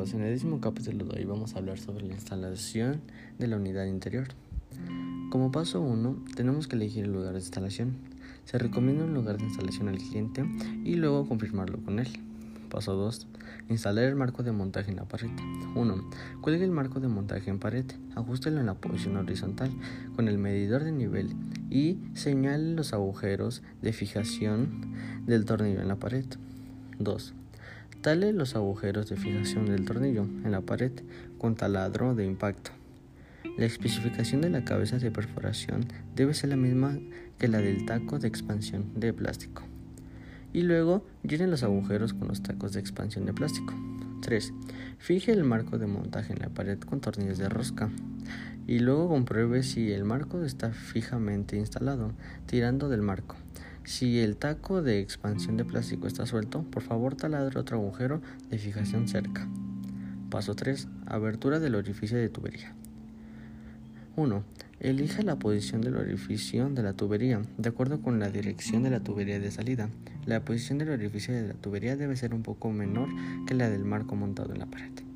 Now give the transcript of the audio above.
amigos, en el décimo capítulo de hoy vamos a hablar sobre la instalación de la unidad interior. Como paso 1, tenemos que elegir el lugar de instalación. Se recomienda un lugar de instalación al cliente y luego confirmarlo con él. Paso 2. Instalar el marco de montaje en la pared. 1. Cuelgue el marco de montaje en pared, ajustelo en la posición horizontal con el medidor de nivel y señale los agujeros de fijación del tornillo en la pared. 2. Tale los agujeros de fijación del tornillo en la pared con taladro de impacto. La especificación de la cabeza de perforación debe ser la misma que la del taco de expansión de plástico. Y luego llenen los agujeros con los tacos de expansión de plástico. 3. Fije el marco de montaje en la pared con tornillos de rosca y luego compruebe si el marco está fijamente instalado, tirando del marco. Si el taco de expansión de plástico está suelto, por favor taladre otro agujero de fijación cerca. Paso 3. Abertura del orificio de tubería. 1. Elija la posición del orificio de la tubería de acuerdo con la dirección de la tubería de salida. La posición del orificio de la tubería debe ser un poco menor que la del marco montado en la pared.